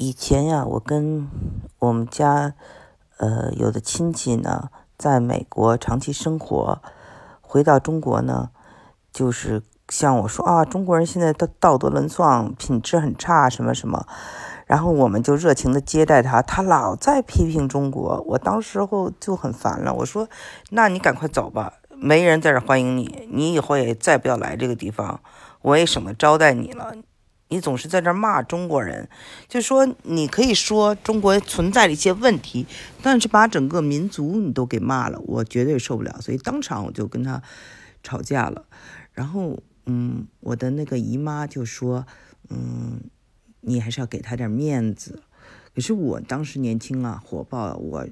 以前呀，我跟我们家呃有的亲戚呢，在美国长期生活，回到中国呢，就是像我说啊，中国人现在都道德沦丧，品质很差，什么什么，然后我们就热情的接待他，他老在批评中国，我当时候就很烦了，我说，那你赶快走吧，没人在这欢迎你，你以后也再不要来这个地方，我也省得招待你了。你总是在这骂中国人，就说你可以说中国存在的一些问题，但是把整个民族你都给骂了，我绝对受不了。所以当场我就跟他吵架了。然后，嗯，我的那个姨妈就说，嗯，你还是要给他点面子。可是我当时年轻啊，火爆，我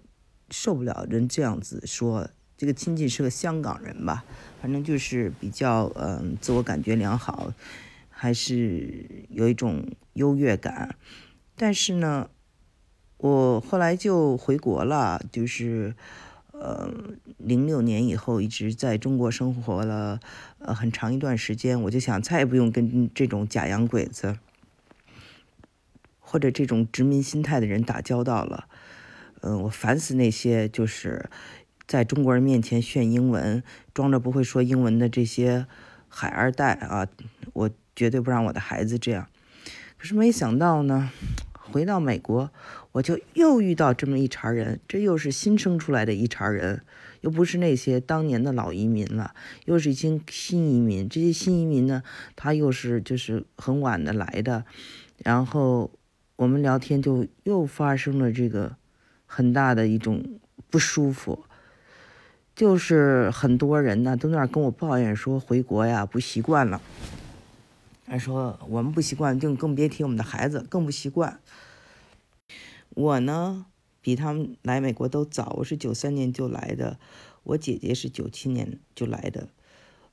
受不了人这样子说。这个亲戚是个香港人吧，反正就是比较嗯，自我感觉良好。还是有一种优越感，但是呢，我后来就回国了，就是呃，零六年以后一直在中国生活了呃很长一段时间，我就想再也不用跟这种假洋鬼子或者这种殖民心态的人打交道了。嗯，我烦死那些就是在中国人面前炫英文、装着不会说英文的这些海二代啊，我。绝对不让我的孩子这样。可是没想到呢，回到美国，我就又遇到这么一茬人，这又是新生出来的一茬人，又不是那些当年的老移民了，又是一些新移民。这些新移民呢，他又是就是很晚的来的，然后我们聊天就又发生了这个很大的一种不舒服，就是很多人呢都在那跟我抱怨说回国呀不习惯了。还说我们不习惯，就更别提我们的孩子更不习惯。我呢，比他们来美国都早，我是九三年就来的，我姐姐是九七年就来的。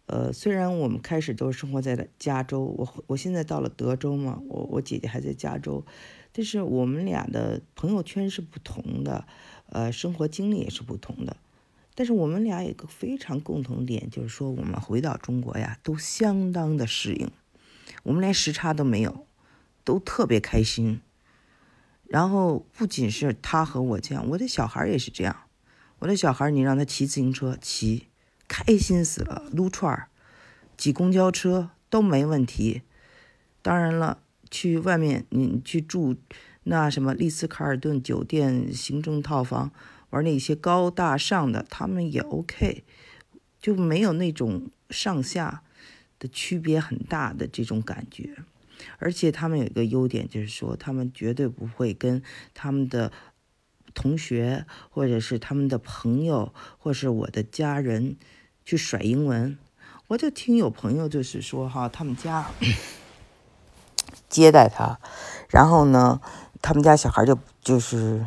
呃，虽然我们开始都是生活在加州，我我现在到了德州嘛，我我姐姐还在加州，但是我们俩的朋友圈是不同的，呃，生活经历也是不同的。但是我们俩有个非常共同点，就是说我们回到中国呀，都相当的适应。我们连时差都没有，都特别开心。然后不仅是他和我这样，我的小孩也是这样。我的小孩，你让他骑自行车，骑开心死了；撸串儿、挤公交车都没问题。当然了，去外面你去住那什么丽思卡尔顿酒店、行政套房，玩那些高大上的，他们也 OK，就没有那种上下。的区别很大的这种感觉，而且他们有一个优点，就是说他们绝对不会跟他们的同学或者是他们的朋友或是我的家人去甩英文。我就听有朋友就是说哈，他们家接待他，然后呢，他们家小孩就就是。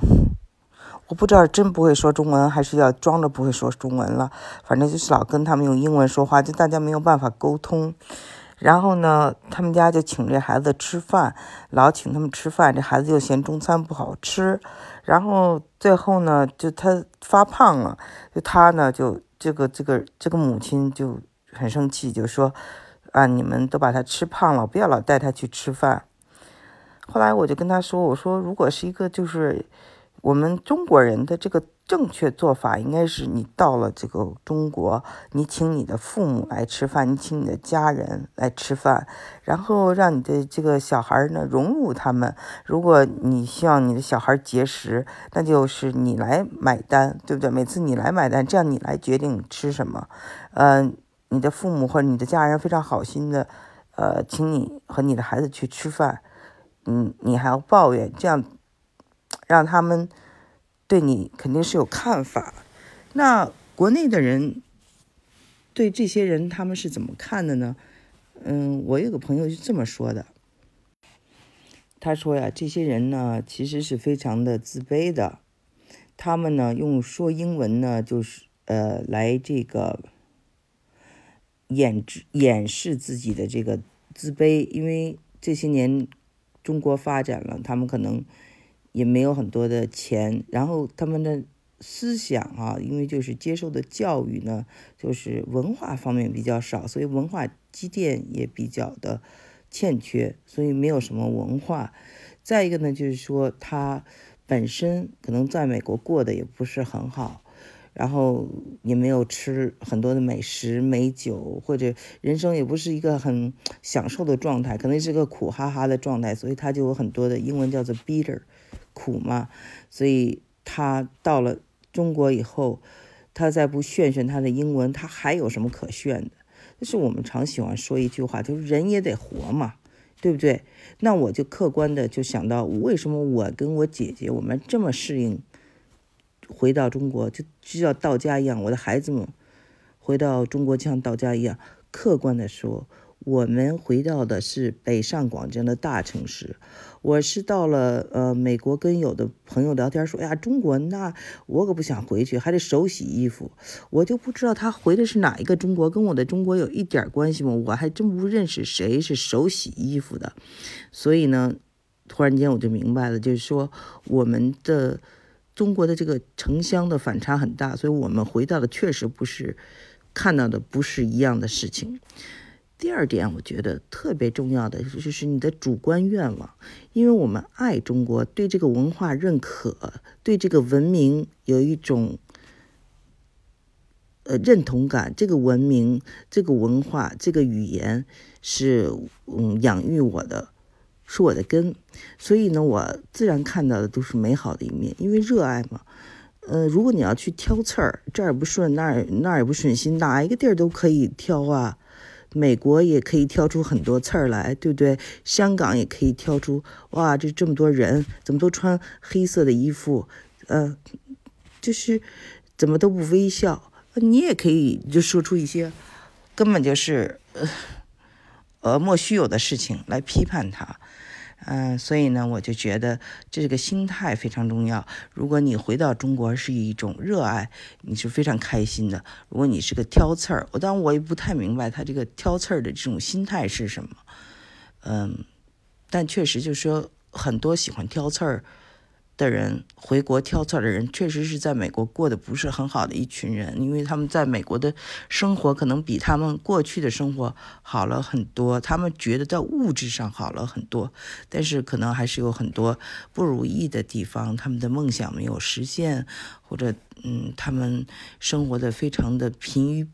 我不知道真不会说中文，还是要装着不会说中文了。反正就是老跟他们用英文说话，就大家没有办法沟通。然后呢，他们家就请这孩子吃饭，老请他们吃饭，这孩子又嫌中餐不好吃。然后最后呢，就他发胖了，就他呢就这个这个这个母亲就很生气，就说啊，你们都把他吃胖了，不要老带他去吃饭。后来我就跟他说，我说如果是一个就是。我们中国人的这个正确做法应该是：你到了这个中国，你请你的父母来吃饭，你请你的家人来吃饭，然后让你的这个小孩呢融入他们。如果你希望你的小孩节食，那就是你来买单，对不对？每次你来买单，这样你来决定吃什么。嗯，你的父母或者你的家人非常好心的，呃，请你和你的孩子去吃饭，嗯，你还要抱怨，这样。让他们对你肯定是有看法。那国内的人对这些人他们是怎么看的呢？嗯，我有个朋友是这么说的。他说呀，这些人呢其实是非常的自卑的。他们呢用说英文呢就是呃来这个掩饰掩饰自己的这个自卑，因为这些年中国发展了，他们可能。也没有很多的钱，然后他们的思想啊，因为就是接受的教育呢，就是文化方面比较少，所以文化积淀也比较的欠缺，所以没有什么文化。再一个呢，就是说他本身可能在美国过得也不是很好，然后也没有吃很多的美食美酒，或者人生也不是一个很享受的状态，可能是个苦哈哈的状态，所以他就有很多的英文叫做 bitter，苦嘛，所以他到了中国以后，他再不炫炫他的英文，他还有什么可炫的？就是我们常喜欢说一句话，就是人也得活嘛。对不对？那我就客观的就想到，为什么我跟我姐姐我们这么适应回到中国，就就像到家一样。我的孩子们回到中国就像到家一样。客观的说。我们回到的是北上广这样的大城市，我是到了呃美国，跟有的朋友聊天说，哎呀，中国那我可不想回去，还得手洗衣服，我就不知道他回的是哪一个中国，跟我的中国有一点关系吗？我还真不认识谁是手洗衣服的，所以呢，突然间我就明白了，就是说我们的中国的这个城乡的反差很大，所以我们回到的确实不是看到的不是一样的事情。第二点，我觉得特别重要的就是你的主观愿望，因为我们爱中国，对这个文化认可，对这个文明有一种呃认同感。这个文明、这个文化、这个语言是嗯养育我的，是我的根，所以呢，我自然看到的都是美好的一面，因为热爱嘛。呃，如果你要去挑刺儿，这儿不顺，那儿那儿也不顺心，哪一个地儿都可以挑啊。美国也可以挑出很多刺儿来，对不对？香港也可以挑出，哇，这这么多人怎么都穿黑色的衣服？呃，就是怎么都不微笑。你也可以就说出一些根本就是呃呃莫须有的事情来批判他。嗯，所以呢，我就觉得这个心态非常重要。如果你回到中国是一种热爱，你是非常开心的；如果你是个挑刺儿，我当然我也不太明白他这个挑刺儿的这种心态是什么。嗯，但确实就是说，很多喜欢挑刺儿。的人回国挑刺的人，确实是在美国过得不是很好的一群人，因为他们在美国的生活可能比他们过去的生活好了很多，他们觉得在物质上好了很多，但是可能还是有很多不如意的地方，他们的梦想没有实现，或者嗯，他们生活的非常的疲于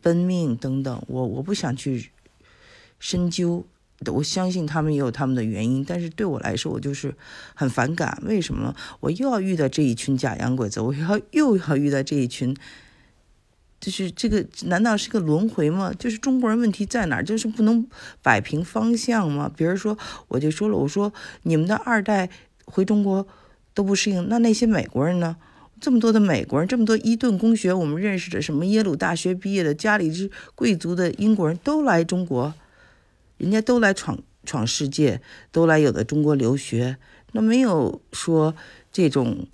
奔命等等，我我不想去深究。我相信他们也有他们的原因，但是对我来说，我就是很反感。为什么我又要遇到这一群假洋鬼子？我要又要遇到这一群，就是这个难道是个轮回吗？就是中国人问题在哪儿？就是不能摆平方向吗？比如说，我就说了，我说你们的二代回中国都不适应，那那些美国人呢？这么多的美国人，这么多伊顿公学，我们认识的什么耶鲁大学毕业的，家里是贵族的英国人都来中国。人家都来闯闯世界，都来有的中国留学，那没有说这种，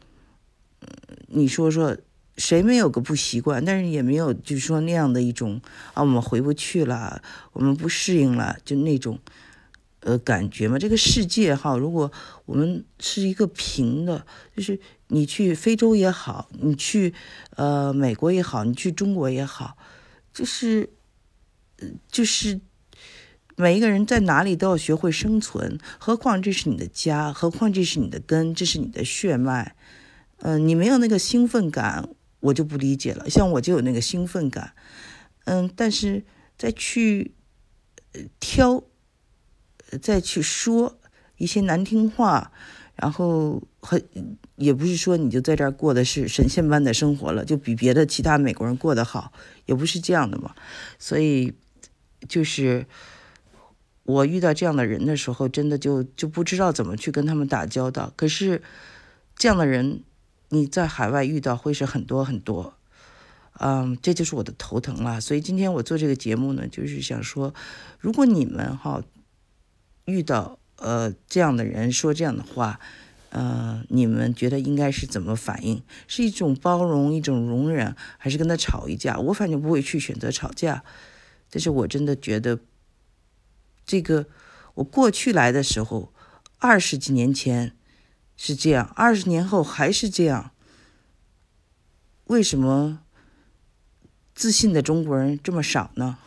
你说说谁没有个不习惯？但是也没有就是说那样的一种啊，我们回不去了，我们不适应了，就那种呃感觉嘛。这个世界哈，如果我们是一个平的，就是你去非洲也好，你去呃美国也好，你去中国也好，就是就是。每一个人在哪里都要学会生存，何况这是你的家，何况这是你的根，这是你的血脉。嗯，你没有那个兴奋感，我就不理解了。像我就有那个兴奋感，嗯，但是再去挑，再去说一些难听话，然后很也不是说你就在这儿过的是神仙般的生活了，就比别的其他美国人过得好，也不是这样的嘛。所以就是。我遇到这样的人的时候，真的就就不知道怎么去跟他们打交道。可是，这样的人你在海外遇到会是很多很多，嗯，这就是我的头疼了。所以今天我做这个节目呢，就是想说，如果你们哈遇到呃这样的人说这样的话，嗯，你们觉得应该是怎么反应？是一种包容，一种容忍，还是跟他吵一架？我反正不会去选择吵架，但是我真的觉得。这个，我过去来的时候，二十几年前是这样，二十年后还是这样。为什么自信的中国人这么少呢？